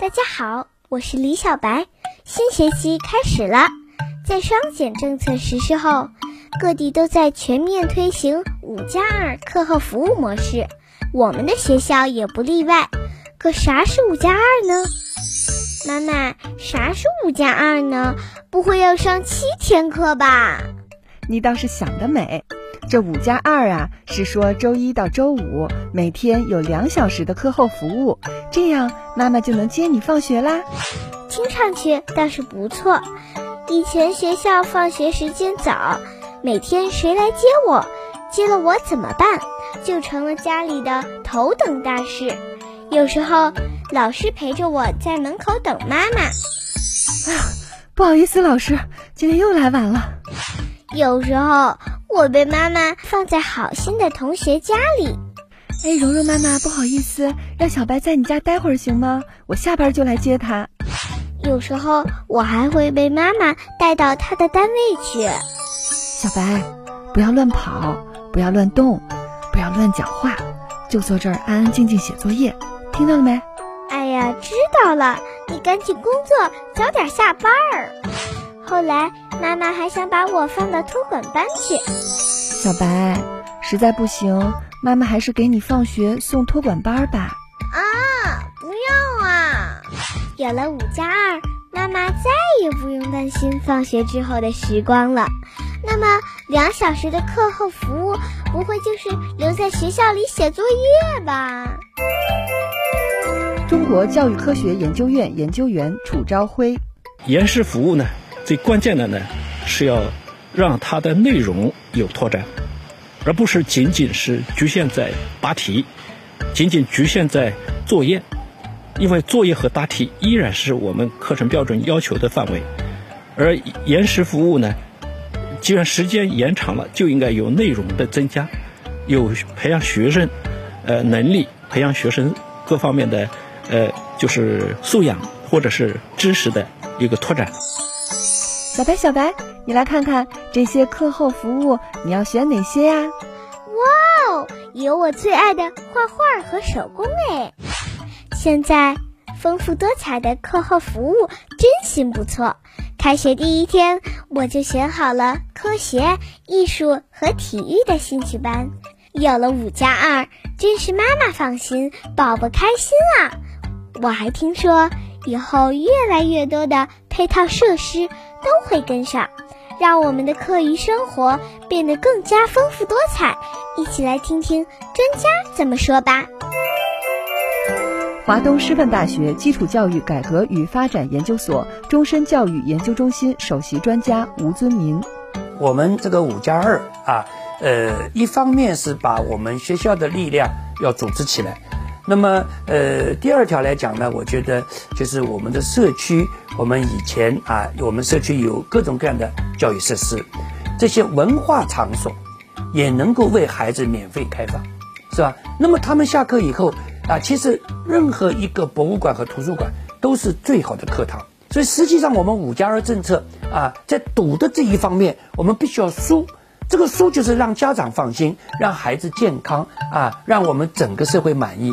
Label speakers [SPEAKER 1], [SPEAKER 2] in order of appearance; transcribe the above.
[SPEAKER 1] 大家好，我是李小白。新学期开始了，在双减政策实施后，各地都在全面推行“五加二”课后服务模式，我们的学校也不例外。可啥是“五加二”呢？妈妈，啥是“五加二”呢？不会要上七天课吧？
[SPEAKER 2] 你倒是想得美。这五加二啊，是说周一到周五每天有两小时的课后服务，这样妈妈就能接你放学啦。
[SPEAKER 1] 听上去倒是不错。以前学校放学时间早，每天谁来接我，接了我怎么办，就成了家里的头等大事。有时候老师陪着我在门口等妈妈。
[SPEAKER 2] 哎呀，不好意思，老师，今天又来晚了。
[SPEAKER 1] 有时候。我被妈妈放在好心的同学家里。
[SPEAKER 2] 哎，蓉蓉妈妈，不好意思，让小白在你家待会儿行吗？我下班就来接他。
[SPEAKER 1] 有时候我还会被妈妈带到他的单位去。
[SPEAKER 2] 小白，不要乱跑，不要乱动，不要乱讲话，就坐这儿安安静静写作业，听到了没？
[SPEAKER 1] 哎呀，知道了，你赶紧工作，早点下班儿。后来。妈妈还想把我放到托管班去，
[SPEAKER 2] 小白，实在不行，妈妈还是给你放学送托管班吧。
[SPEAKER 1] 啊，不要啊！有了五加二，妈妈再也不用担心放学之后的时光了。那么，两小时的课后服务，不会就是留在学校里写作业吧？
[SPEAKER 2] 中国教育科学研究院研究员楚朝晖，
[SPEAKER 3] 延时服务呢？最关键的呢，是要让它的内容有拓展，而不是仅仅是局限在答题，仅仅局限在作业，因为作业和答题依然是我们课程标准要求的范围，而延时服务呢，既然时间延长了，就应该有内容的增加，有培养学生呃能力，培养学生各方面的呃就是素养或者是知识的一个拓展。
[SPEAKER 2] 小白，小白，你来看看这些课后服务，你要选哪些呀？
[SPEAKER 1] 哇哦，有我最爱的画画和手工哎！现在丰富多彩的课后服务真心不错。开学第一天，我就选好了科学、艺术和体育的兴趣班。有了五加二，真是妈妈放心，宝宝开心啊！我还听说以后越来越多的配套设施。都会跟上，让我们的课余生活变得更加丰富多彩。一起来听听专家怎么说吧。
[SPEAKER 2] 华东师范大学基础教育改革与发展研究所终身教育研究中心首席专家吴尊明：
[SPEAKER 4] 我们这个五加二啊，呃，一方面是把我们学校的力量要组织起来。那么，呃，第二条来讲呢，我觉得就是我们的社区，我们以前啊，我们社区有各种各样的教育设施，这些文化场所也能够为孩子免费开放，是吧？那么他们下课以后啊，其实任何一个博物馆和图书馆都是最好的课堂。所以实际上，我们五加二政策啊，在堵的这一方面，我们必须要输。这个输就是让家长放心，让孩子健康啊，让我们整个社会满意。